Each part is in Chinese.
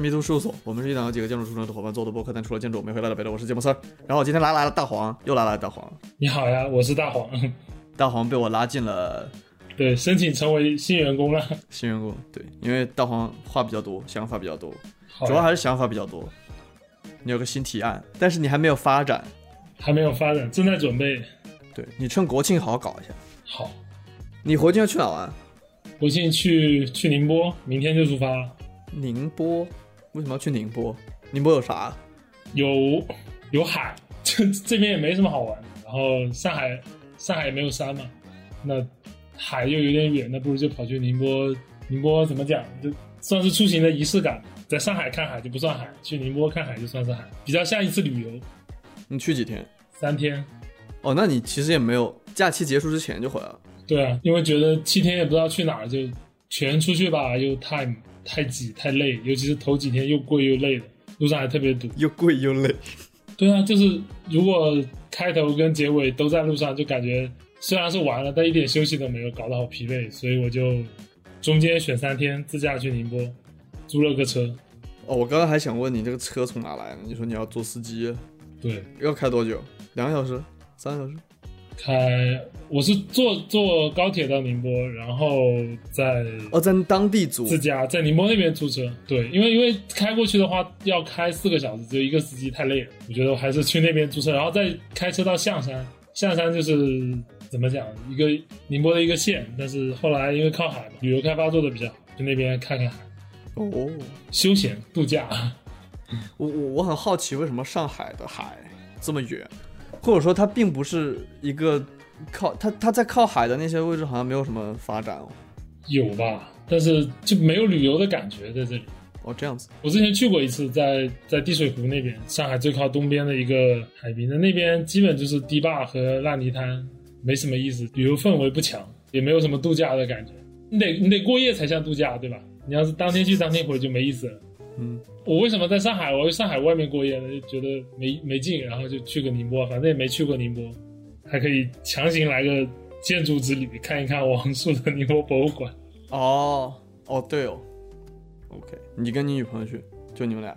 迷途事务所，我们是一档由几个建筑出身的伙伴做的播客，但除了建筑，我们也会聊聊别的。我是芥末丝儿，然后我今天来来了大黄，又来了大黄，你好呀，我是大黄。大黄被我拉进了对，申请成为新员工了。新员工，对，因为大黄话比较多，想法比较多，主要还是想法比较多。你有个新提案，但是你还没有发展，还没有发展，正在准备。对你趁国庆好好搞一下。好，你国庆要去哪玩？国庆去去宁波，明天就出发了。宁波？为什么要去宁波？宁波有啥？有有海，这这边也没什么好玩的。然后上海上海也没有山嘛，那海又有点远，那不如就跑去宁波。宁波怎么讲？就算是出行的仪式感。在上海看海就不算海，去宁波看海就算是海，比较像一次旅游。你去几天？三天，哦，那你其实也没有假期结束之前就回来了。对啊，因为觉得七天也不知道去哪儿，就全出去吧，又太太挤太累，尤其是头几天又贵又累的，路上还特别堵。又贵又累。对啊，就是如果开头跟结尾都在路上，就感觉虽然是玩了，但一点休息都没有，搞得好疲惫。所以我就中间选三天自驾去宁波，租了个车。哦，我刚刚还想问你这个车从哪来的？你说你要做司机，对，要开多久？两个小时？三个小时？开我是坐坐高铁到宁波，然后在哦，在当地租。自驾在宁波那边租车。对，因为因为开过去的话要开四个小时，只有一个司机太累了，我觉得我还是去那边租车，然后再开车到象山。象山就是怎么讲，一个宁波的一个县，但是后来因为靠海嘛，旅游开发做的比较好，去那边看看海，哦，休闲度假。我我我很好奇，为什么上海的海这么远，或者说它并不是一个靠它它在靠海的那些位置好像没有什么发展哦。有吧，但是就没有旅游的感觉在这里。哦，这样子。我之前去过一次，在在滴水湖那边，上海最靠东边的一个海滨，那那边基本就是堤坝和烂泥滩，没什么意思，旅游氛围不强，也没有什么度假的感觉。你得你得过夜才像度假，对吧？你要是当天去当天回就没意思了。嗯，我为什么在上海？我去上海外面过夜呢？就觉得没没劲，然后就去个宁波，反正也没去过宁波，还可以强行来个建筑之旅，看一看王朔的宁波博物馆。哦哦，对哦。OK，你跟你女朋友去，就你们俩。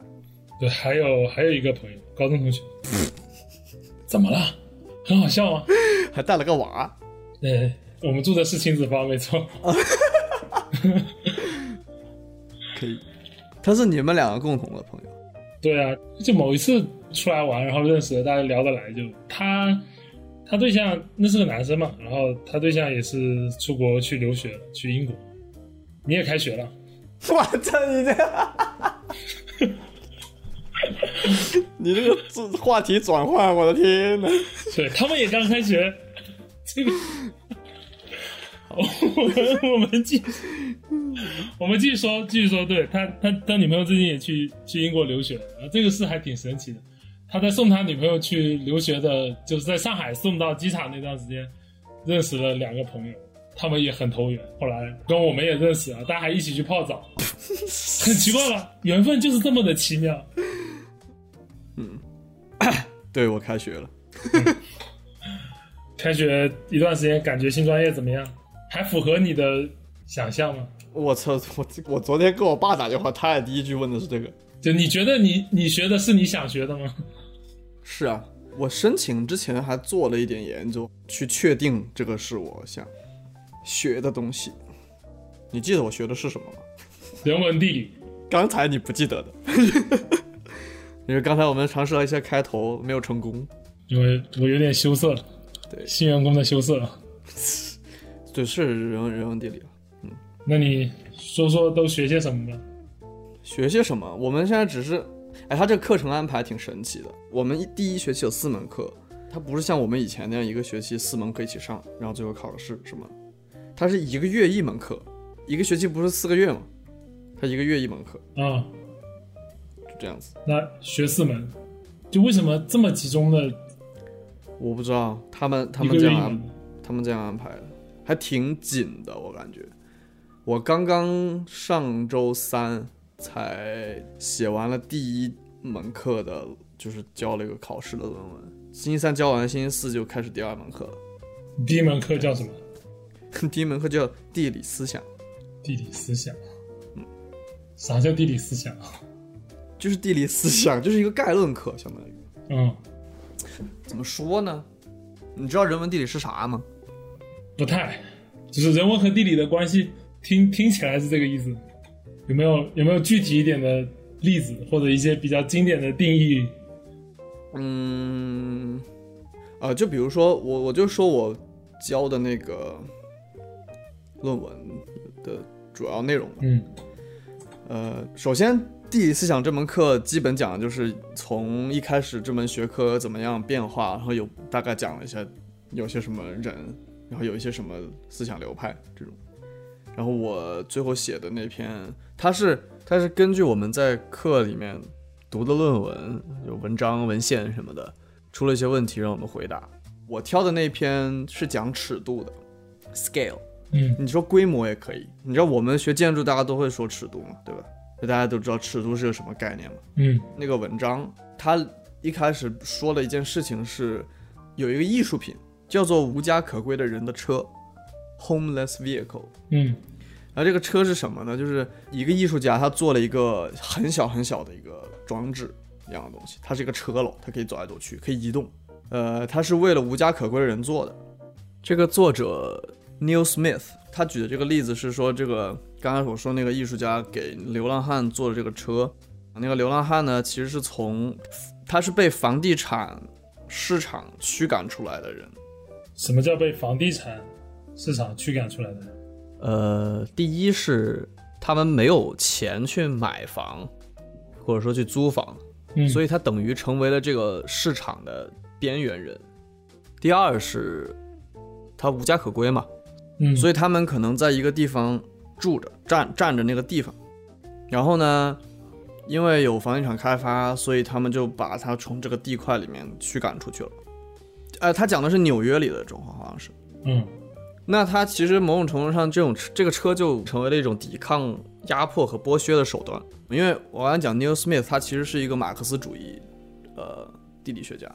对，还有还有一个朋友，高中同学，怎么了？很好笑吗？还带了个娃。对，我们住的是亲子房，没错。可以，他是你们两个共同的朋友。对啊，就某一次出来玩，然后认识了，大家聊得来，就他他对象那是个男生嘛，然后他对象也是出国去留学了，去英国。你也开学了，我操你这！你这个 话题转换，我的天呐！对他们也刚开学。这个，好我 们我们继我们继续说，继续说，对他他他女朋友最近也去去英国留学了，然后这个事还挺神奇的。他在送他女朋友去留学的，就是在上海送到机场那段时间，认识了两个朋友，他们也很投缘。后来跟我们也认识了，大家还一起去泡澡，很奇怪吧？缘分就是这么的奇妙。嗯 对我开学了，开学一段时间，感觉新专业怎么样？还符合你的想象吗？我操！我我昨天跟我爸打电话，他也第一句问的是这个。就你觉得你你学的是你想学的吗？是啊，我申请之前还做了一点研究，去确定这个是我想学的东西。你记得我学的是什么吗？人文地理。刚才你不记得的，因为刚才我们尝试了一下开头，没有成功。因为我有点羞涩了，对新员工的羞涩。对，是人文人文地理。嗯那你说说都学些什么吧？学些什么？我们现在只是，哎，他这个课程安排挺神奇的。我们一第一学期有四门课，它不是像我们以前那样一个学期四门课一起上，然后最后考个试什么。它是一个月一门课，一个学期不是四个月吗？它一个月一门课，啊，就这样子。那学四门，就为什么这么集中的我不知道他们他们这样？他们这样安排的，还挺紧的，我感觉。我刚刚上周三才写完了第一门课的，就是交了一个考试的论文。星期三交完，星期四就开始第二门课了。第一门课叫什么？第一门课叫地理思想，地理思想。嗯啥叫地理思想啊？就是地理思想，就是一个概论课，相当于嗯，怎么说呢？你知道人文地理是啥吗？不太，就是人文和地理的关系，听听起来是这个意思。有没有有没有具体一点的例子，或者一些比较经典的定义？嗯，啊，就比如说我，我就说我教的那个论文的主要内容吧。嗯呃，首先地理思想这门课基本讲的就是从一开始这门学科怎么样变化，然后有大概讲了一下有些什么人，然后有一些什么思想流派这种。然后我最后写的那篇，它是它是根据我们在课里面读的论文，有文章、文献什么的，出了一些问题让我们回答。我挑的那篇是讲尺度的，scale。嗯你说规模也可以，你知道我们学建筑大家都会说尺度嘛，对吧？就大家都知道尺度是个什么概念嘛。嗯那个文章它一开始说了一件事情是，有一个艺术品叫做无家可归的人的车，homeless vehicle。嗯然后这个车是什么呢？就是一个艺术家他做了一个很小很小的一个装置一样的东西，它是一个车篓，它可以走来走去，可以移动。呃，它是为了无家可归的人做的。这个作者 Neil Smith 他举的这个例子是说，这个刚才我说那个艺术家给流浪汉做的这个车，那个流浪汉呢，其实是从他是被房地产市场驱赶出来的人。什么叫被房地产市场驱赶出来的？呃，第一是他们没有钱去买房，或者说去租房，嗯，所以他等于成为了这个市场的边缘人。第二是他无家可归嘛，嗯，所以他们可能在一个地方住着，占占着那个地方，然后呢，因为有房地产开发，所以他们就把他从这个地块里面驱赶出去了。呃，他讲的是纽约里的状况，好像是。嗯那他其实某种程度上，这种这个车就成为了一种抵抗压迫和剥削的手段。因为我刚才讲 Neil Smith，他其实是一个马克思主义呃地理学家，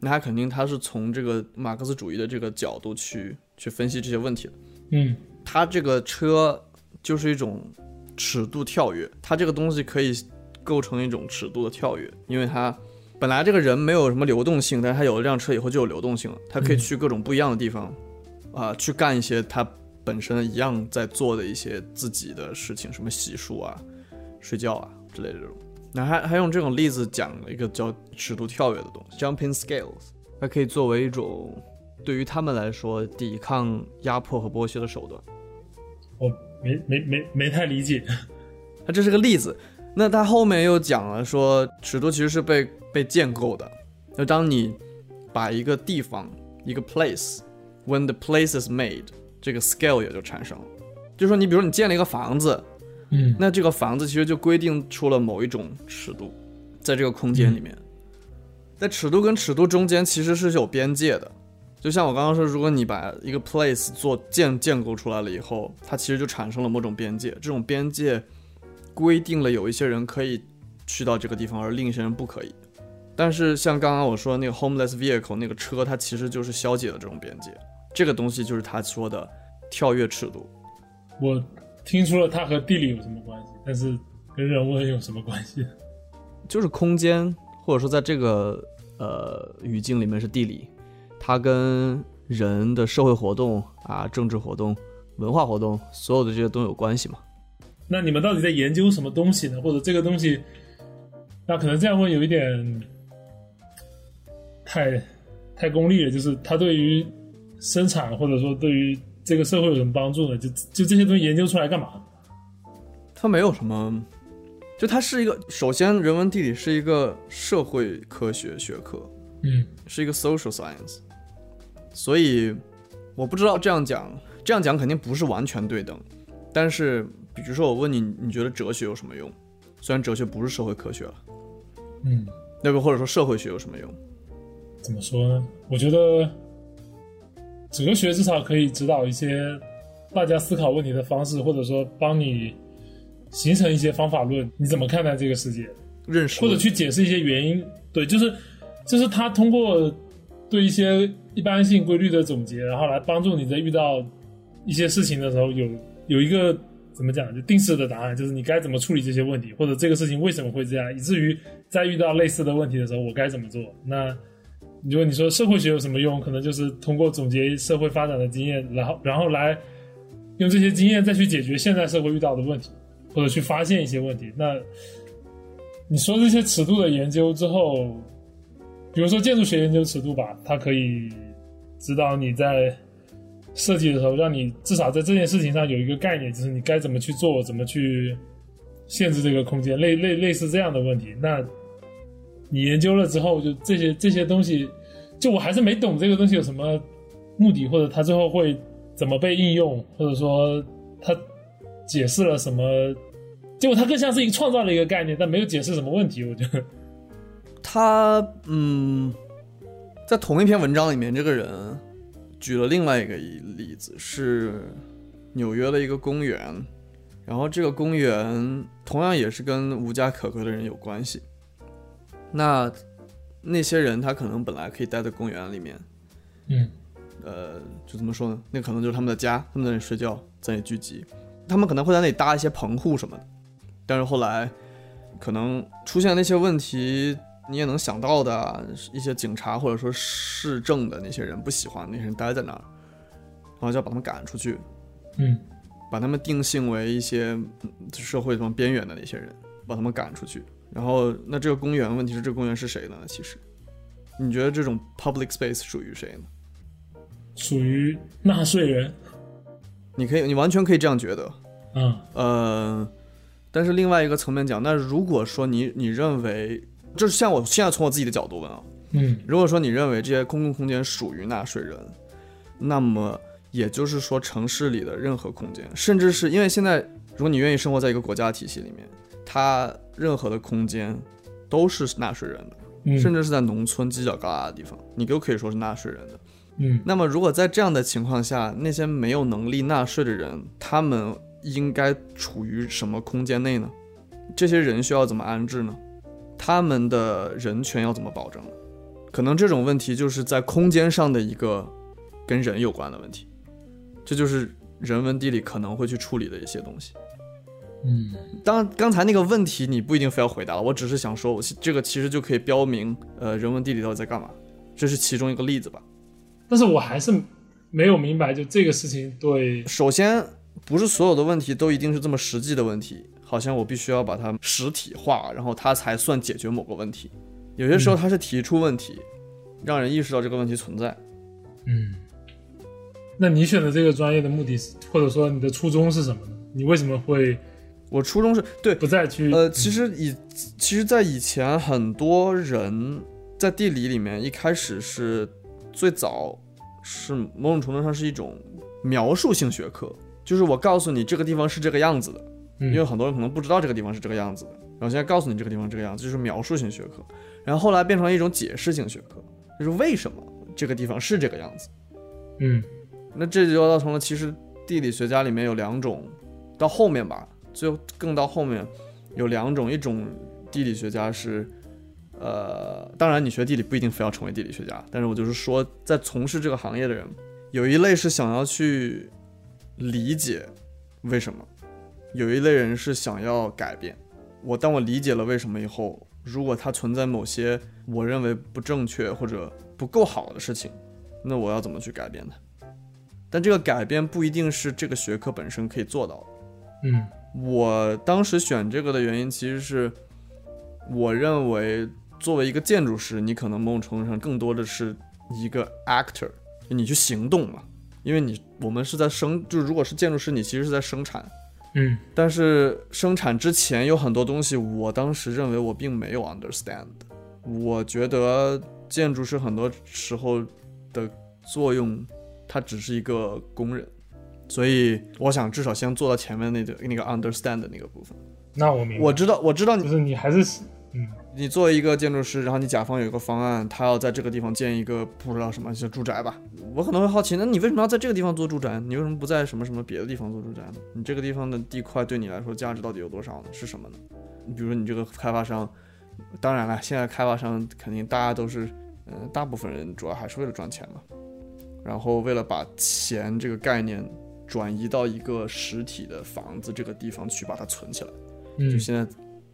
那他肯定他是从这个马克思主义的这个角度去去分析这些问题的。嗯他这个车就是一种尺度跳跃，它这个东西可以构成一种尺度的跳跃，因为它本来这个人没有什么流动性，但是他有了这辆车以后就有流动性了，他可以去各种不一样的地方，啊、去干一些他本身一样在做的一些自己的事情，什么洗漱啊、睡觉啊之类的这种。那还还用这种例子讲了一个叫尺度跳跃的东西，jumping scales，它可以作为一种对于他们来说抵抗压迫和剥削的手段。我没没没没太理解。它这是个例子。那他后面又讲了说，尺度其实是被被建构的。就当你把一个地方一个 place，when the place is made，这个 scale 也就产生了。就说你比如你建了一个房子，嗯那这个房子其实就规定出了某一种尺度，在这个空间里面，在尺度跟尺度中间其实是有边界的。就像我刚刚说，如果你把一个 place 做建建构出来了以后，它其实就产生了某种边界，这种边界规定了有一些人可以去到这个地方，而另一些人不可以。但是像刚刚我说的那个 homeless vehicle 那个车，它其实就是消解了这种边界，这个东西就是他说的跳跃尺度。我听出了它和地理有什么关系，但是跟人文有什么关系？就是空间，或者说在这个呃语境里面是地理，它跟人的社会活动啊、政治活动、文化活动，所有的这些都有关系嘛。那你们到底在研究什么东西呢？或者这个东西，那可能这样问有一点太太功利了，就是它对于生产或者说对于这个社会有什么帮助呢？就就这些东西研究出来干嘛？它没有什么，就它是一个，首先人文地理是一个社会科学学科，嗯是一个 social science，所以我不知道这样讲，这样讲肯定不是完全对等，但是比如说我问你，你觉得哲学有什么用？虽然哲学不是社会科学了，嗯，那个或者说社会学有什么用？怎么说呢？我觉得哲学至少可以指导一些大家思考问题的方式，或者说帮你形成一些方法论。你怎么看待这个世界？认识或者去解释一些原因。对，就是就是他通过对一些一般性规律的总结，然后来帮助你在遇到一些事情的时候有有一个怎么讲，就定式的答案，就是你该怎么处理这些问题，或者这个事情为什么会这样，以至于在遇到类似的问题的时候，我该怎么做？那如果你说社会学有什么用，可能就是通过总结社会发展的经验，然后然后来用这些经验再去解决现在社会遇到的问题，或者去发现一些问题。那你说这些尺度的研究之后，比如说建筑学研究尺度吧，它可以指导你在。设计的时候，让你至少在这件事情上有一个概念，就是你该怎么去做，怎么去限制这个空间，类类类似这样的问题。那你研究了之后，就这些这些东西，就我还是没懂这个东西有什么目的，或者它最后会怎么被应用，或者说它解释了什么？结果它更像是一个创造了一个概念，但没有解释什么问题。我觉得 他嗯，在同一篇文章里面，这个人。举了另外一个例子，是纽约的一个公园，然后这个公园同样也是跟无家可归的人有关系。那那些人他可能本来可以待在公园里面，嗯，呃，就怎么说呢？那可能就是他们的家，他们在那里睡觉，在那里聚集，他们可能会在那里搭一些棚户什么的。但是后来可能出现那些问题。你也能想到的一些警察或者说市政的那些人不喜欢那些人待在那儿，然后就要把他们赶出去，嗯，把他们定性为一些社会上边缘的那些人，把他们赶出去。然后那这个公园问题是这个公园是谁呢？其实，你觉得这种 public space 属于谁呢？属于纳税人。你可以，你完全可以这样觉得。嗯，呃，但是另外一个层面讲，那如果说你你认为。就是像我现在从我自己的角度问啊，嗯，如果说你认为这些公共空间属于纳税人，那么也就是说城市里的任何空间，甚至是因为现在如果你愿意生活在一个国家体系里面，它任何的空间都是纳税人的，甚至是在农村犄角旮旯的地方，你都可以说是纳税人的。嗯，那么如果在这样的情况下，那些没有能力纳税的人，他们应该处于什么空间内呢？这些人需要怎么安置呢？他们的人权要怎么保证？可能这种问题就是在空间上的一个跟人有关的问题，这就是人文地理可能会去处理的一些东西。嗯，当刚才那个问题你不一定非要回答了，我只是想说，我这个其实就可以标明，呃，人文地理到底在干嘛，这是其中一个例子吧。但是我还是没有明白，就这个事情对，首先不是所有的问题都一定是这么实际的问题。好像我必须要把它实体化，然后它才算解决某个问题。有些时候它是提出问题，让人意识到这个问题存在。嗯，那你选择这个专业的目的是，或者说你的初衷是什么呢？你为什么会？我初中是对不再去呃，其实以其实，在以前很多人在地理里面一开始是最早是某种程度上是一种描述性学科，就是我告诉你这个地方是这个样子的。因为很多人可能不知道这个地方是这个样子的，然后现在告诉你这个地方这个样子，就是描述性学科。然后后来变成了一种解释性学科，就是为什么这个地方是这个样子。嗯，那这就造成了其实地理学家里面有两种，到后面吧，最后更到后面有两种，一种地理学家是，呃，当然你学地理不一定非要成为地理学家，但是我就是说，在从事这个行业的人，有一类是想要去理解为什么。有一类人是想要改变我，当我理解了为什么以后，如果它存在某些我认为不正确或者不够好的事情，那我要怎么去改变它？但这个改变不一定是这个学科本身可以做到的。嗯，我当时选这个的原因其实是，我认为作为一个建筑师，你可能某种程度上更多的是一个 actor，你去行动嘛，因为你我们是在生，就如果是建筑师，你其实是在生产。嗯，但是生产之前有很多东西，我当时认为我并没有 understand。我觉得建筑师很多时候的作用，他只是一个工人，所以我想至少先做到前面那个那个 understand 的那个部分。那我明白，我知道，我知道你，就是你还是。嗯，你作为一个建筑师，然后你甲方有一个方案，他要在这个地方建一个不知道什么像住宅吧，我可能会好奇，那你为什么要在这个地方做住宅？你为什么不在什么什么别的地方做住宅呢？你这个地方的地块对你来说价值到底有多少呢？是什么呢？你比如说你这个开发商，当然了，现在开发商肯定大家都是，嗯，大部分人主要还是为了赚钱嘛，然后为了把钱这个概念转移到一个实体的房子这个地方去把它存起来。嗯就现在，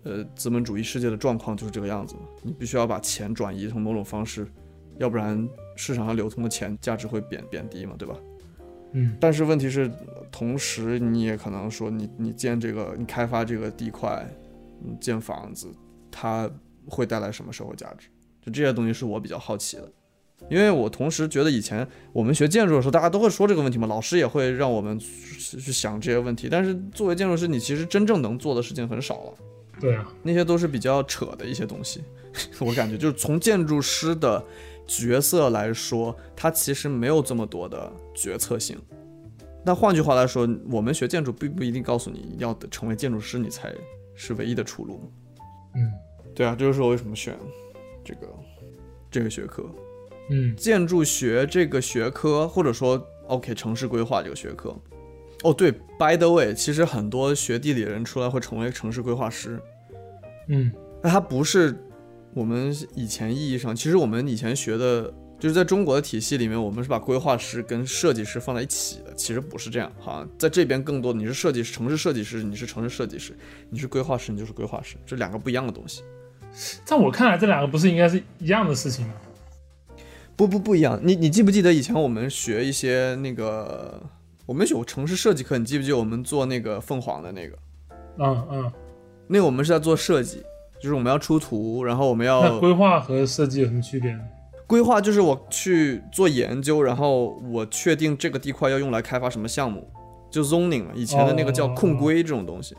呃，资本主义世界的状况就是这个样子嘛。你必须要把钱转移成某种方式，要不然市场上流通的钱价值会贬贬低嘛，对吧？嗯但是问题是，同时你也可能说你，你建这个，你开发这个地块，嗯，建房子，它会带来什么社会价值？就这些东西是我比较好奇的，因为我同时觉得以前我们学建筑的时候，大家都会说这个问题嘛，老师也会让我们去去想这些问题。但是作为建筑师，你其实真正能做的事情很少了，对啊，那些都是比较扯的一些东西。我感觉就是从建筑师的角色来说，他其实没有这么多的决策性。那换句话来说，我们学建筑并不一定告诉你要成为建筑师，你才是唯一的出路。嗯对啊，这就是我为什么选这个这个学科。嗯建筑学这个学科，或者说 OK 城市规划这个学科。哦，对，by the way，其实很多学地理的人出来会成为城市规划师，嗯那它不是我们以前意义上，其实我们以前学的，就是在中国的体系里面，我们是把规划师跟设计师放在一起的，其实不是这样，哈在这边更多你是设计师，城市设计师，你是城市设计师，你是规划师，你就是规划师，这两个不一样的东西。在我看来，这两个不是应该是一样的事情吗？不不不一样，你你记不记得以前我们学一些那个，我们有城市设计课，你记不记得我们做那个凤凰的那个？嗯嗯，那个我们是在做设计，就是我们要出图，然后我们那要规划和设计有什么区别呢？规划，就是我去做研究，然后我确定这个地块要用来开发什么项目，就 zoning 嘛，以前的那个叫控规这种东西，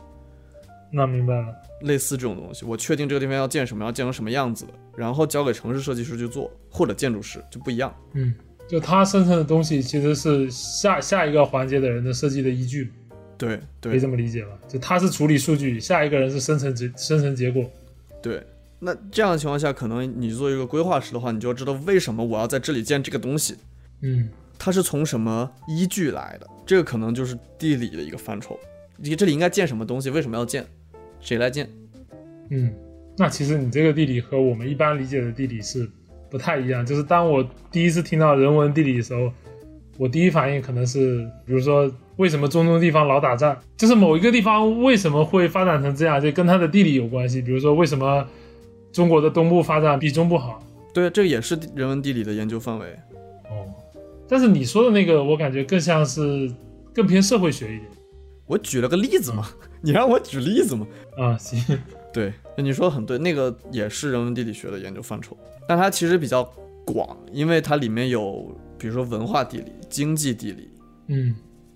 那明白了。类似这种东西，我确定这个地方要建什么，要建成什么样子的，然后交给城市设计师去做，或者建筑师就不一样。嗯，就它生成的东西其实是下下一个环节的人的设计的依据，对对可以这么理解吧？就他是处理数据，下一个人是生成结生成结果。对，那这样的情况下，可能你做一个规划师的话，你就要知道为什么我要在这里建这个东西，嗯它是从什么依据来的，这个可能就是地理的一个范畴。你这里应该建什么东西，为什么要建，谁来建？嗯，那其实你这个地理和我们一般理解的地理是不太一样。就是当我第一次听到人文地理的时候，我第一反应可能是，比如说为什么中东地方老打仗，就是某一个地方为什么会发展成这样，就跟它的地理有关系。比如说为什么中国的东部发展比中部好？对，这也是人文地理的研究范围。哦，但是你说的那个，我感觉更像是更偏社会学一点。我举了个例子嘛，你让我举例子嘛？啊，行，对，你说的很对，那个也是人文地理学的研究范畴，但它其实比较广，因为它里面有，比如说文化地理、经济地理，嗯，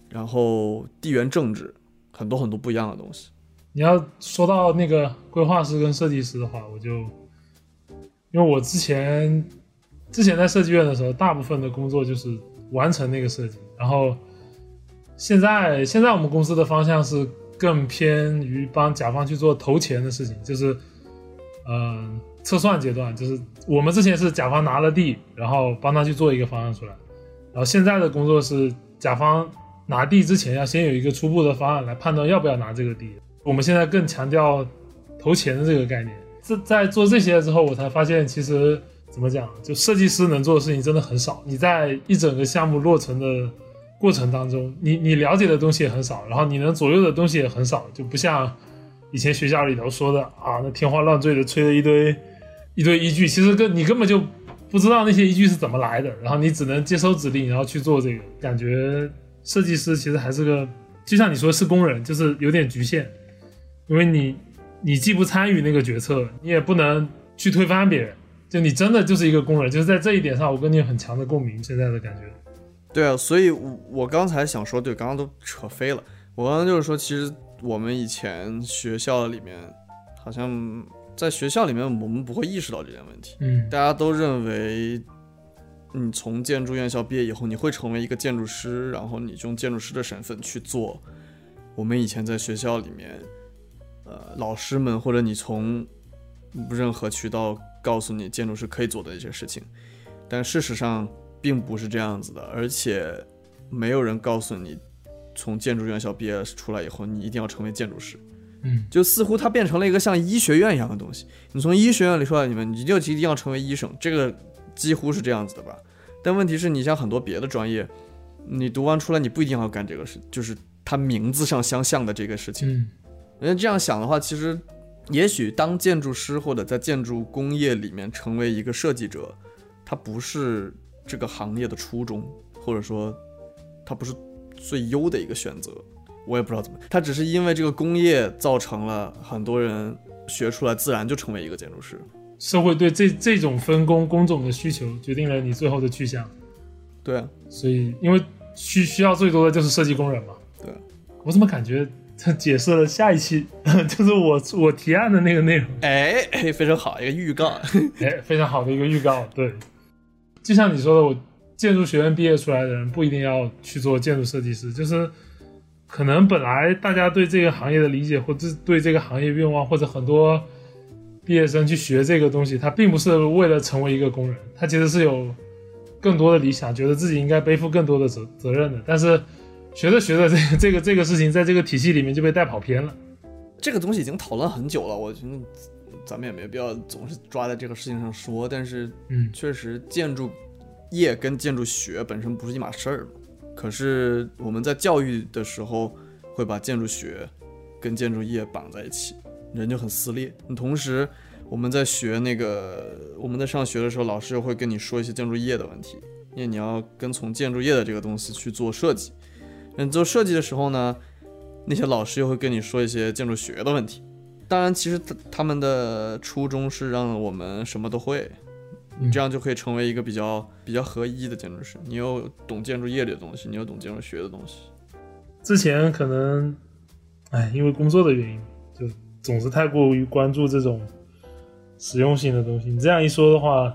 然后地缘政治，很多很多不一样的东西。你要说到那个规划师跟设计师的话，我就因为我之前之前在设计院的时候，大部分的工作就是完成那个设计，然后现在现在我们公司的方向是更偏于帮甲方去做投钱的事情，就是嗯、测算阶段，就是我们之前是甲方拿了地，然后帮他去做一个方案出来，然后现在的工作是甲方拿地之前要先有一个初步的方案来判断要不要拿这个地。我们现在更强调投钱的这个概念。在在做这些之后，我才发现其实怎么讲，就设计师能做的事情真的很少。你在一整个项目落成的过程当中，你你了解的东西也很少，然后你能左右的东西也很少，就不像以前学校里头说的啊，那天花乱坠的吹了一堆一堆依据，其实根你根本就不知道那些依据是怎么来的，然后你只能接收指令，然后去做这个。感觉设计师其实还是个，就像你说是工人，就是有点局限，因为你你既不参与那个决策，你也不能去推翻别人，就你真的就是一个工人。就是在这一点上，我跟你有很强的共鸣。现在的感觉，对啊，所以我我刚才想说，对，刚刚都扯飞了。我刚刚就是说，其实我们以前学校里面，好像在学校里面，我们不会意识到这件问题。嗯大家都认为，你从建筑院校毕业以后，你会成为一个建筑师，然后你用建筑师的身份去做我们以前在学校里面，呃，老师们或者你从任何渠道告诉你建筑师可以做的一些事情，但事实上并不是这样子的，而且没有人告诉你，从建筑院校毕业出来以后，你一定要成为建筑师。嗯就似乎它变成了一个像医学院一样的东西。你从医学院里出来，你们你就一定要成为医生，这个几乎是这样子的吧？但问题是你像很多别的专业，你读完出来，你不一定要干这个事，就是它名字上相像的这个事情。嗯人家这样想的话，其实也许当建筑师或者在建筑工业里面成为一个设计者，它不是这个行业的初衷，或者说它不是最优的一个选择。我也不知道怎么，它只是因为这个工业造成了很多人学出来自然就成为一个建筑师。社会对这这种分工工种的需求，决定了你最后的去向。对啊，所以，因为需需要最多的就是设计工人嘛。对，我怎么感觉他解释了下一期 就是我我提案的那个内容？哎，哎非常好，一个预告。哎，非常好的一个预告。对，就像你说的，我建筑学院毕业出来的人不一定要去做建筑设计师，就是可能本来大家对这个行业的理解，或者对这个行业愿望，或者很多毕业生去学这个东西，他并不是为了成为一个工人，他其实是有更多的理想，觉得自己应该背负更多的责责任的。但是学着学着，这个这个这个事情在这个体系里面就被带跑偏了。这个东西已经讨论很久了，我觉得咱们也没必要总是抓在这个事情上说。但是，嗯确实建筑业跟建筑学本身不是一码事儿嘛。可是我们在教育的时候会把建筑学跟建筑业绑在一起，人就很撕裂。同时，我们在学那个我们在上学的时候，老师又会跟你说一些建筑业的问题，因为你要跟从建筑业的这个东西去做设计。那你做设计的时候呢，那些老师又会跟你说一些建筑学的问题。当然，其实他他们的初衷是让我们什么都会，你这样就可以成为一个比较比较合一的建筑师。你又懂建筑业里的东西，你又懂建筑学的东西。之前可能，哎，因为工作的原因，就总是太过于关注这种实用性的东西。你这样一说的话，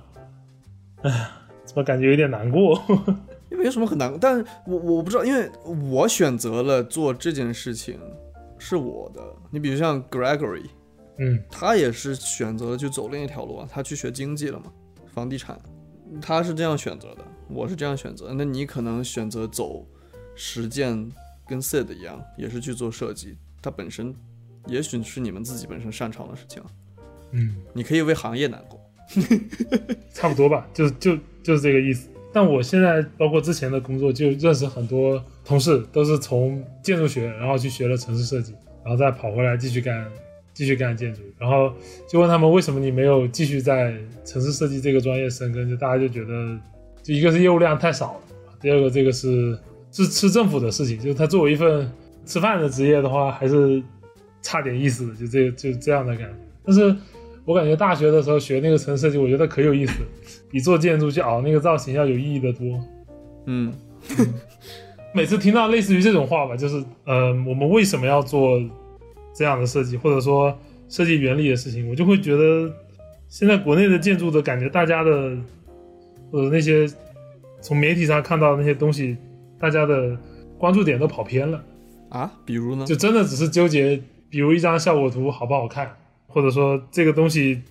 哎呀，怎么感觉有点难过？因为有什么很难，但我我不知道，因为我选择了做这件事情是我的。你比如像 Gregory，嗯他也是选择了去走另一条路啊，他去学经济了嘛，房地产，他是这样选择的，我是这样选择。那你可能选择走实践，跟 Sid 一样，也是去做设计，它本身也许是你们自己本身擅长的事情啊，嗯，你可以为行业难过。差不多吧，就就就是这个意思。但我现在包括之前的工作，就认识很多同事，都是从建筑学，然后去学了城市设计，然后再跑回来继续干继续干建筑。然后就问他们为什么你没有继续在城市设计这个专业深耕？就大家就觉得，就一个是业务量太少了，第二个这个是是吃政府的事情，就是他作为一份吃饭的职业的话，还是差点意思的，就这个就这样的感觉。但是我感觉大学的时候学那个城市设计，我觉得可有意思，比做建筑去熬那个造型要有意义的多。嗯，每次听到类似于这种话吧，就是呃，我们为什么要做这样的设计，或者说设计原理的事情，我就会觉得现在国内的建筑的感觉，大家的或者那些从媒体上看到的那些东西，大家的关注点都跑偏了，啊，比如呢？就真的只是纠结，比如一张效果图好不好看，或者说这个东西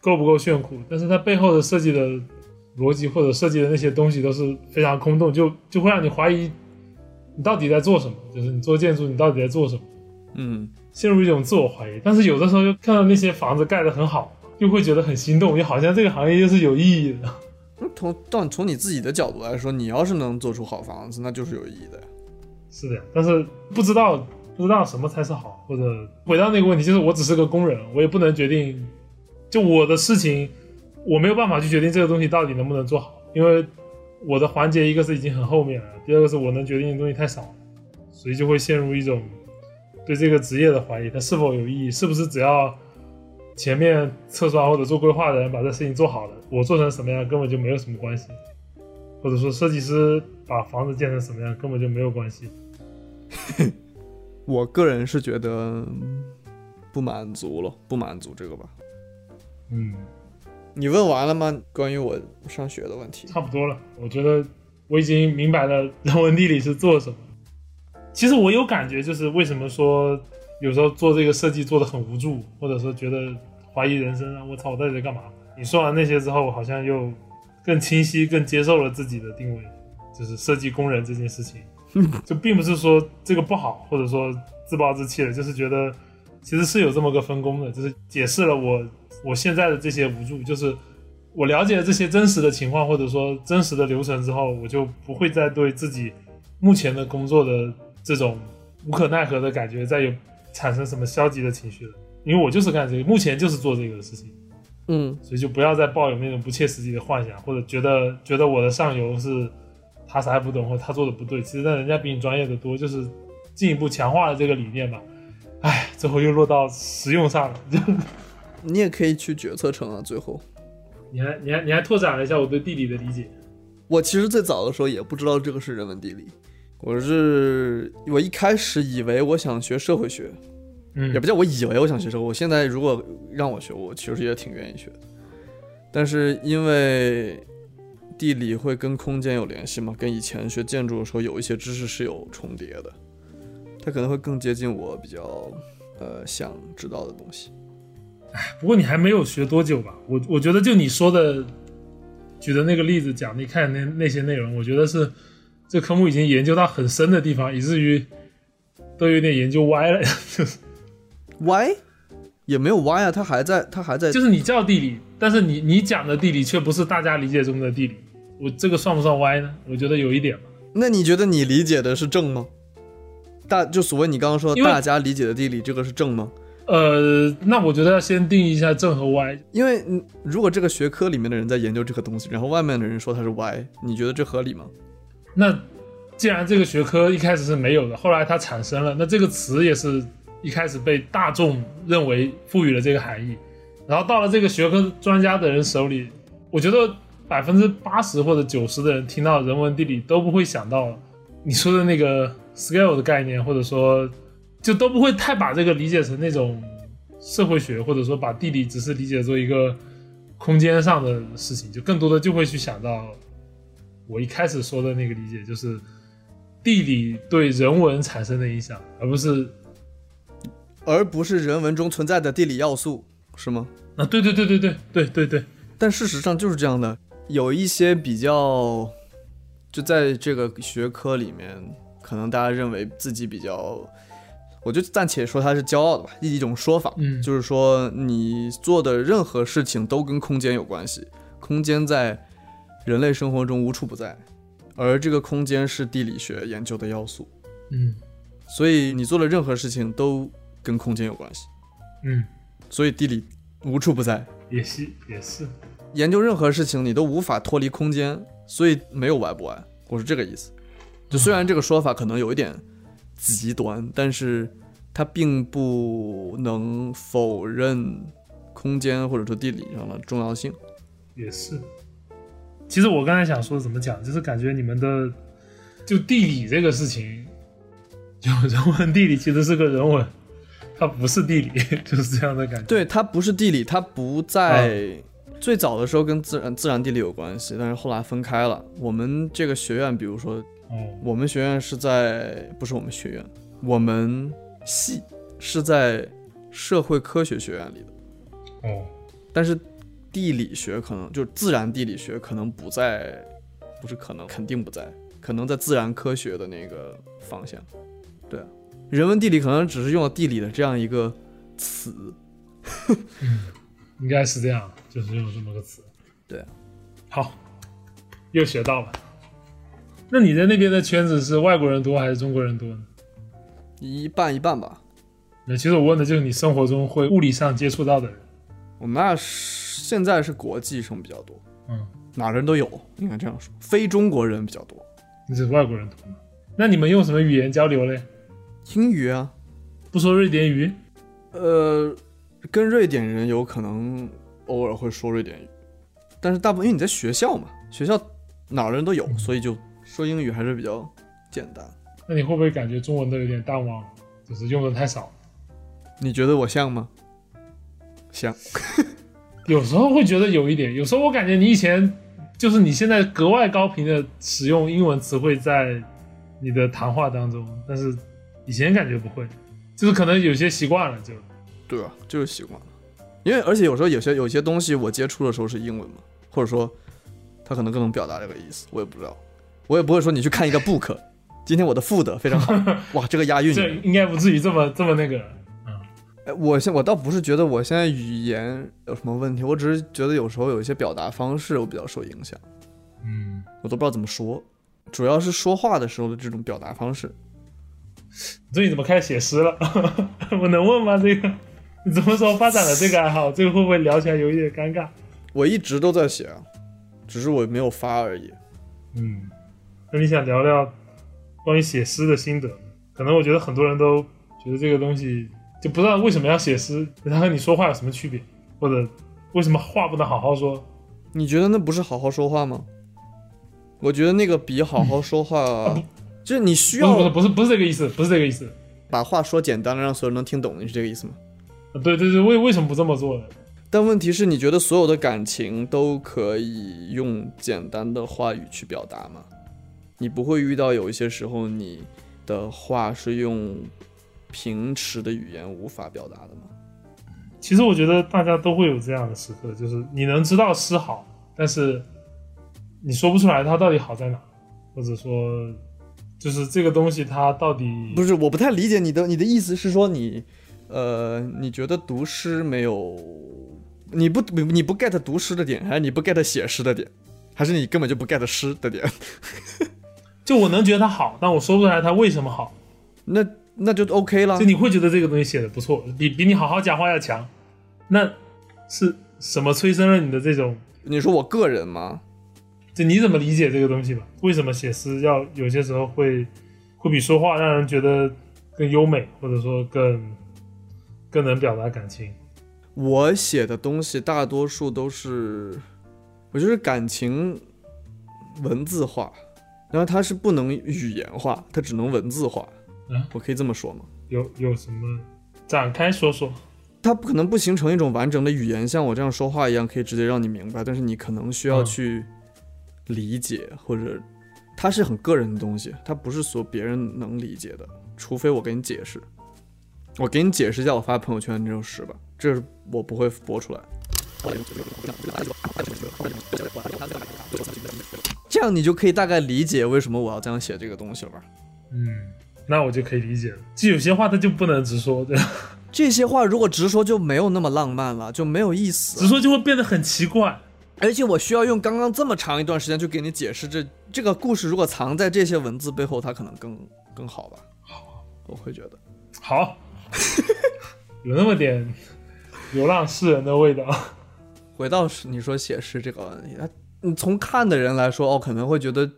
够不够炫酷，但是它背后的设计的逻辑或者设计的那些东西都是非常空洞，就就会让你怀疑你到底在做什么，就是你做建筑你到底在做什么，嗯，陷入一种自我怀疑。但是有的时候又看到那些房子盖得很好，又会觉得很心动，又好像这个行业又是有意义的。那从但从你自己的角度来说，你要是能做出好房子，那就是有意义的呀。是的，但是不知道不知道什么才是好，或者回到那个问题，就是我只是个工人，我也不能决定，就我的事情，我没有办法去决定这个东西到底能不能做好，因为我的环节一个是已经很后面了，第二个是我能决定的东西太少了，所以就会陷入一种对这个职业的怀疑，它是否有意义，是不是只要前面测算或者做规划的人把这事情做好了，我做成什么样根本就没有什么关系，或者说设计师把房子建成什么样根本就没有关系。我个人是觉得嗯不满足了，不满足这个吧。嗯，你问完了吗？关于我上学的问题？差不多了。我觉得我已经明白了人文地理是做什么。其实我有感觉，就是为什么说有时候做这个设计做的很无助，或者说觉得怀疑人生啊，我操，我到底在干嘛？你说完那些之后，我好像又更清晰、更接受了自己的定位，就是设计工人这件事情。就并不是说这个不好，或者说自暴自弃了，就是觉得其实是有这么个分工的，就是解释了我我现在的这些无助，就是我了解了这些真实的情况，或者说真实的流程之后，我就不会再对自己目前的工作的这种无可奈何的感觉，再有产生什么消极的情绪了。因为我就是干这个，目前就是做这个事情，嗯，所以就不要再抱有那种不切实际的幻想，或者觉得觉得我的上游是他啥也不懂，或者他做的不对。其实那人家比你专业的多，就是进一步强化了这个理念吧。唉，最后又落到实用上了。就 你也可以去决策层啊。最后，你还你还你还拓展了一下我对地理的理解。我其实最早的时候也不知道这个是人文地理，我是我一开始以为我想学社会学，嗯也不叫我以为我想学社会，我现在如果让我学，我其实也挺愿意学的。但是因为地理会跟空间有联系吗，跟以前学建筑的时候有一些知识是有重叠的，它可能会更接近我比较呃想知道的东西。哎不过你还没有学多久吧？我我觉得就你说的，举的那个例子讲，你看那那些内容，我觉得是这科目已经研究到很深的地方，以至于 都有点研究歪了。就 是歪也没有歪啊，它还在，它还在。就是你叫地理，但是你你讲的地理却不是大家理解中的地理，我这个算不算歪呢？我觉得有一点吧。那你觉得你理解的是正吗？大就所谓你刚刚说大家理解的地理，这个是正吗？呃，那我觉得要先定义一下正和歪。因为嗯如果这个学科里面的人在研究这个东西，然后外面的人说它是歪，你觉得这合理吗？那既然这个学科一开始是没有的，后来它产生了，那这个词也是一开始被大众认为赋予了这个含义，然后到了这个学科专家的人手里，我觉得百分之八十或者九十的人听到人文地理都不会想到你说的那个 scale 的概念，或者说就都不会太把这个理解成那种社会学，或者说把地理只是理解作一个空间上的事情，就更多的就会去想到我一开始说的那个理解，就是地理对人文产生的影响，而不是而不是人文中存在的地理要素，是吗？啊，对对对对对对对对，但事实上就是这样的，有一些比较，就在这个学科里面，可能大家认为自己比较，我就暂且说他是骄傲的吧，一种说法，嗯。就是说你做的任何事情都跟空间有关系，空间在人类生活中无处不在，而这个空间是地理学研究的要素，嗯。所以你做的任何事情都跟空间有关系，嗯，所以地理无处不在。也是也是，研究任何事情，你都无法脱离空间，所以没有歪不歪，我是这个意思。就虽然这个说法可能有一点极端，但是它并不能否认空间或者说地理上的重要性。也是。其实我刚才想说怎么讲，就是感觉你们的就地理这个事情，就人文地理其实是个人文，它不是地理，就是这样的感觉。对，它不是地理，它不在、最早的时候跟自然自然地理有关系，但是后来分开了。我们这个学院，比如说嗯，我们学院是在不是我们学院，我们系是在社会科学学院里的。哦，但是地理学可能就是自然地理学可能不在，不是可能，肯定不在，可能在自然科学的那个方向。对啊，人文地理可能只是用了地理的这样一个词。应该是这样，就是用这么个词。对啊，好，又学到了。那你在那边的圈子是外国人多还是中国人多呢？一半一半吧。那其实我问的就是你生活中会物理上接触到的人。我们那是现在是国际生比较多，嗯，哪人都有，应该这样说。非中国人比较多，你是外国人多吗？那你们用什么语言交流嘞？英语啊，不说瑞典语？呃，跟瑞典人有可能偶尔会说瑞典语，但是大部分因为你在学校嘛，学校哪儿人都有，所以就说英语还是比较简单。那你会不会感觉中文都有点淡忘，就是用的太少？你觉得我像吗？像，有时候会觉得有一点，有时候我感觉你以前就是你现在格外高频的使用英文词汇在你的谈话当中，但是以前感觉不会，就是可能有些习惯了就。对啊，就是习惯了。因为而且有时候有些有些东西我接触的时候是英文嘛，或者说他可能更能表达这个意思，我也不知道。我也不会说你去看一个 book，今天我的 food 非常好，哇，这个押韵。这应该不至于这么这么那个。哎，我现我倒不是觉得我现在语言有什么问题，我只是觉得有时候有一些表达方式我比较受影响，嗯，我都不知道怎么说。主要是说话的时候的这种表达方式。你最近怎么开始写诗了？我能问吗？这个你怎么时候发展了这个爱好？这个会不会聊起来有一点尴尬？我一直都在写啊，只是我没有发而已。嗯，那你想聊聊关于写诗的心得？可能我觉得很多人都觉得这个东西就不知道为什么要写诗，它和你说话有什么区别，或者为什么话不能好好说？你觉得那不是好好说话吗？我觉得那个比好好说话，就是你需不是不是不是不是这个意思，不是这个意思。把话说简单了，让所有人能听懂，你是这个意思吗？啊对对对，为为什么不这么做呢？但问题是，你觉得所有的感情都可以用简单的话语去表达吗？你不会遇到有一些时候你的话是用平时的语言无法表达的吗？其实我觉得大家都会有这样的时刻，就是你能知道是好，但是你说不出来它到底好在哪，或者说就是这个东西它到底不是，我不太理解你的你的意思是说你，呃，你觉得读诗没有，你不你你不 get 读诗的点，还是你不 get 写诗的点，还是你根本就不 get 诗的点？就我能觉得它好，但我说不出来它为什么好。那那就 OK 了就。你会觉得这个东西写的不错，比比你好好讲话要强，那是什么催生了你的这种？你说我个人吗？就你怎么理解这个东西吧？为什么写诗要有些时候会会比说话让人觉得更优美，或者说更更能表达感情？我写的东西大多数都是，我就是感情文字化，然后它是不能语言化，它只能文字化。嗯我可以这么说吗？有有什么展开说说？它不可能不形成一种完整的语言，像我这样说话一样，可以直接让你明白。但是你可能需要嗯去理解，或者它是很个人的东西，它不是所别人能理解的，除非我给你解释。我给你解释一下我发朋友圈的这首诗吧，这是我不会播出来。这样你就可以大概理解为什么我要这样写这个东西了吧？嗯，那我就可以理解了。就有些话它就不能直说，对吧？这些话如果直说就没有那么浪漫了，就没有意思。直说就会变得很奇怪。而且我需要用刚刚这么长一段时间去给你解释这这个故事，如果藏在这些文字背后，它可能更更好吧？好我会觉得。好，有那么点流浪诗人的味道。回到是你说写诗这个问题，他你从看的人来说，哦，可能会觉得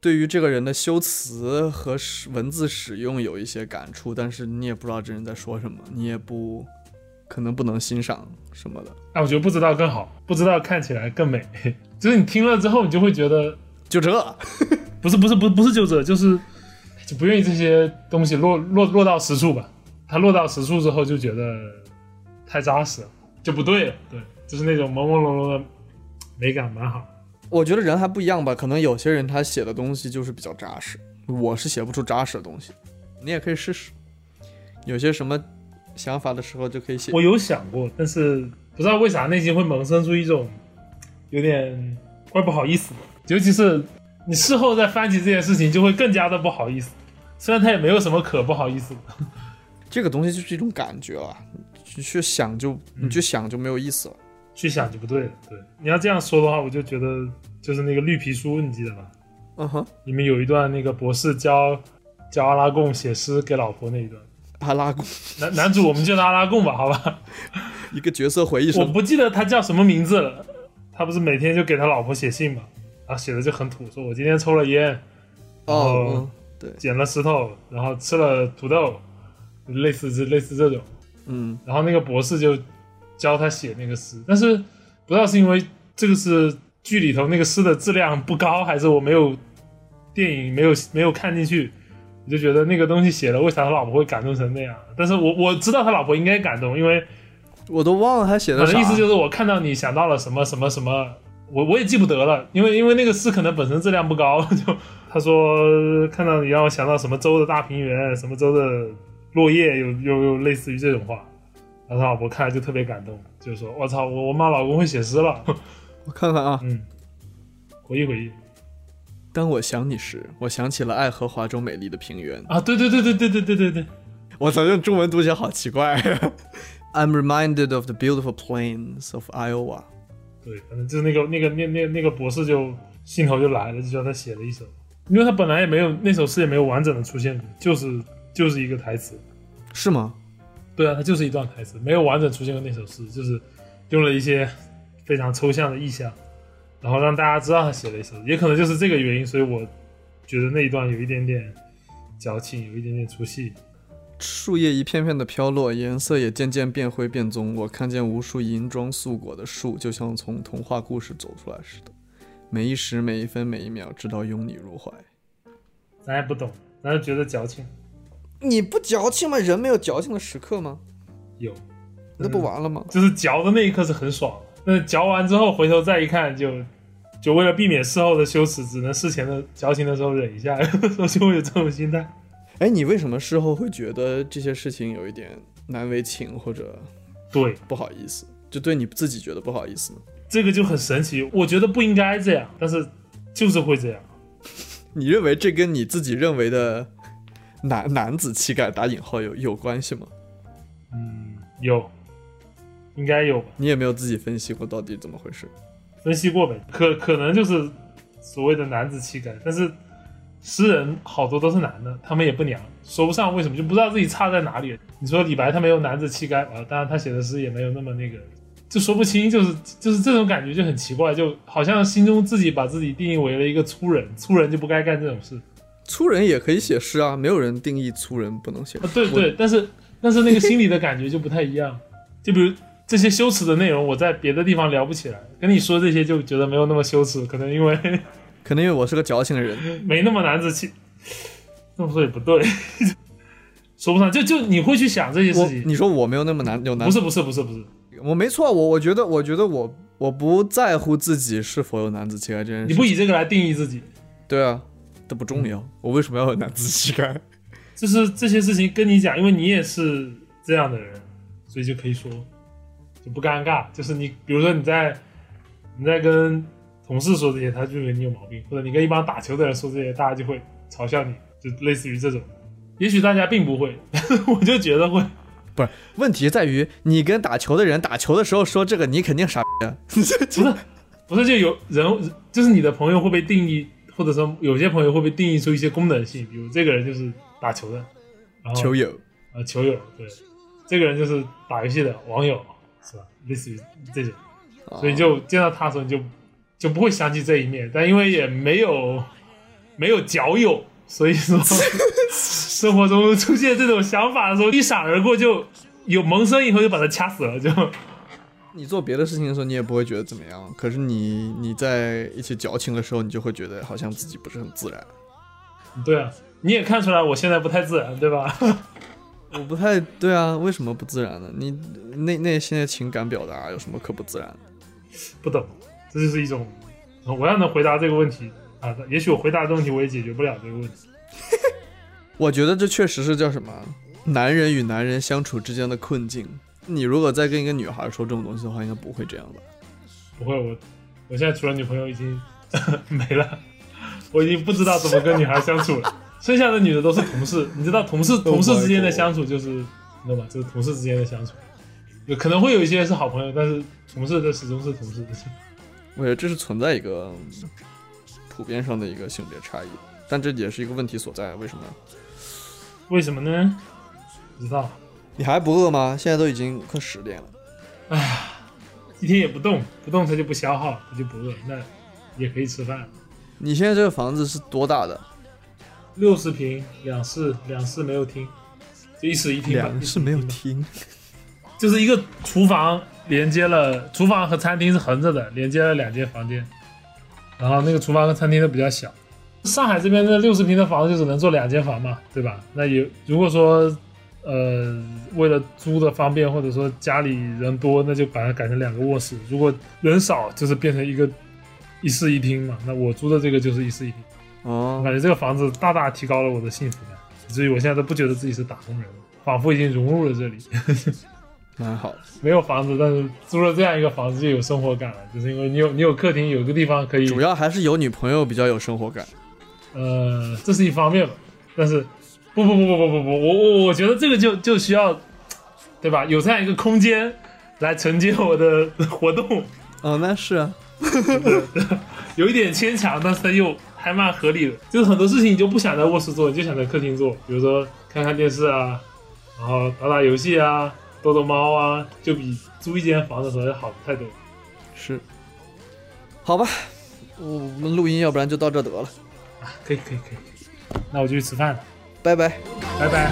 对于这个人的修辞和使文字使用有一些感触，但是你也不知道这人在说什么，你也不可能不能欣赏什么的，哎，我觉得不知道更好，不知道看起来更美。就是你听了之后，你就会觉得就这。不是不是不是不是就这，就是就不愿意这些东西落落落到实处吧。它落到实处之后，就觉得太扎实了，就不对了。对，就是那种朦朦胧胧的美感，蛮好。我觉得人还不一样吧，可能有些人他写的东西就是比较扎实，我是写不出扎实的东西。你也可以试试，有些什么想法的时候就可以写。我有想过，但是不知道为啥内心会萌生出一种有点怪不好意思的，尤其是你事后再翻起这件事情，就会更加的不好意思。虽然他也没有什么可不好意思的，这个东西就是一种感觉了，去去想就你去想就没有意思了。去想就不对了。对，你要这样说的话，我就觉得就是那个绿皮书，你记得吧？嗯哼，里面有一段那个博士教教阿拉贡写诗给老婆那一段，阿拉贡男男主我们叫他阿拉贡吧，好吧？一个角色回忆我，不记得他叫什么名字了。他不是每天就给他老婆写信嘛，然后写的就很土，说我今天抽了烟，哦，对捡了石头，然后吃了土豆，类似这类似这种。嗯，然后那个博士就教他写那个诗，但是不知道是因为这个是剧里头那个诗的质量不高，还是我没有电影没有没有看进去，我就觉得那个东西写了，为啥他老婆会感动成那样？但是我我知道他老婆应该感动，因为我都忘了他写的啥。意思就是我看到你想到了什么什么什么，我我也记不得了，因为因为那个诗可能本身质量不高，就他说看到你让我想到什么州的大平原，什么州的落叶，有有有类似于这种话，然后他老婆看了就特别感动，就说我操，我我妈老公会写诗了，我看看啊，嗯，回忆回忆。当我想你时，我想起了爱荷华州美丽的平原。啊，对对对对对对对对对，我操，这中文读起来好奇怪。I'm reminded of the beautiful plains of Iowa。对，反正就是那个那个那那那个博士就兴头就来了，就叫他写了一首，因为他本来也没有那首诗也没有完整的出现过，就是就是一个台词。是吗？对啊，它就是一段台词，没有完整出现过那首诗，就是用了一些非常抽象的意象，然后让大家知道他写了一首，也可能就是这个原因，所以我觉得那一段有一点点矫情，有一点点出戏。树叶一片片的飘落，颜色也渐渐变灰变棕。我看见无数银装素裹的树，就像从童话故事走出来似的。每一时每一分每一秒，直到拥你入怀。咱也不懂，咱就觉得矫情。你不矫情吗？人没有矫情的时刻吗？有，那不完了吗？就是嚼的那一刻是很爽的，但是嚼完之后回头再一看，就就为了避免事后的羞耻，只能事前的矫情的时候忍一下，有的时候就会有这种心态。哎，你为什么事后会觉得这些事情有一点难为情或者对，不好意思？就对你自己觉得不好意思呢？这个就很神奇，我觉得不应该这样，但是就是会这样。你认为这跟你自己认为的男男子气概打引号有有关系吗？嗯，有，应该有吧？你也没有自己分析过到底怎么回事？分析过呗，可可能就是所谓的男子气概，但是诗人好多都是男的，他们也不娘，说不上为什么，就不知道自己差在哪里。你说李白他没有男子气概啊，当然他写的诗也没有那么那个，就说不清，就是就是这种感觉就很奇怪，就好像心中自己把自己定义为了一个粗人，粗人就不该干这种事。粗人也可以写诗啊，没有人定义粗人不能写诗。啊，对对，但是但是那个心里的感觉就不太一样。就比如这些羞耻的内容，我在别的地方聊不起来，跟你说这些就觉得没有那么羞耻，可能因为 可能因为我是个矫情的人。没那么男子气。这么说也不对，说不上，就就你会去想这些事情。你说我没有那么难有难不，是不是不是不是，我没错，我我觉得我觉得我我不在乎自己是否有男子气概这件事。你不以这个来定义自己，对啊，这不重要。我为什么要有男子气概？就是这些事情跟你讲，因为你也是这样的人，所以就可以说就不尴尬。就是你比如说你在你在跟同事说这些，他就以为你有毛病；或者你跟一帮打球的人说这些，大家就会嘲笑你，就类似于这种。也许大家并不会，但是我就觉得会。不是，问题在于你跟打球的人打球的时候说这个，你肯定傻逼啊。不是，不是，就有人就是你的朋友会被定义，或者说有些朋友会被定义出一些功能性，比如这个人就是打球的，然后球友，啊球友，对，这个人就是打游戏的网友，是吧？类似于这种，所以就见到他的时候你就就不会想起这一面，但因为也没有没有脚友，所以说 生活中出现这种想法的时候，一闪而过，就有萌生以后就把他掐死了，就。你做别的事情的时候，你也不会觉得怎么样。可是你你在一起矫情的时候，你就会觉得好像自己不是很自然。对啊，你也看出来我现在不太自然，对吧？我不太对啊，为什么不自然呢？你内内心的情感表达有什么可不自然的？不懂，这就是一种，我要能回答这个问题啊，也许我回答这个问题我也解决不了这个问题。我觉得这确实是叫什么男人与男人相处之间的困境。你如果再跟一个女孩说这种东西的话，应该不会这样吧？不会，我我现在除了女朋友已经 没了，我已经不知道怎么跟女孩相处了。剩下的女的都是同事，你知道同事 同事之间的相处就是，你知道吗？就是同事之间的相处，有可能会有一些是好朋友，但是同事的始终是同事。我觉得这是存在一个普遍上的一个性别差异，但这也是一个问题所在。为什么？为什么呢？不知道。你还不饿吗？现在都已经快十点了。哎呀，一天也不动，不动它就不消耗，它就不饿，那也可以吃饭。你现在这个房子是多大的？六十平，两室，两室没有厅，就一室一厅吧。两室没有厅，就是一个厨房连接了，厨房和餐厅是横着的，连接了两间房间。然后那个厨房和餐厅都比较小。上海这边的六十平的房子就只能做两间房嘛，对吧？那有如果说呃为了租的方便，或者说家里人多，那就把它改成两个卧室。如果人少，就是变成一个一室一厅嘛。那我租的这个就是一室一厅。哦我，感觉这个房子大大提高了我的幸福感，以至于我现在都不觉得自己是打工人了，仿佛已经融入了这里。蛮好。没有房子，但是租了这样一个房子就有生活感了，就是因为你有你有客厅，有个地方可以，主要还是有女朋友比较有生活感。呃，这是一方面吧。但是不不不不不不不，我我我觉得这个就就需要，对吧？有这样一个空间来承接我的 活动，哦，那是啊。有一点牵强，但是它又还还蛮合理的。就是很多事情你就不想在卧室做，你就想在客厅做，比如说看看电视啊，然后打打游戏啊，逗逗猫啊，就比租一间房的时候要好太多。是，好吧，我们录音要不然就到这得了，啊，可以可以可以，那我就去吃饭了，拜拜。拜拜。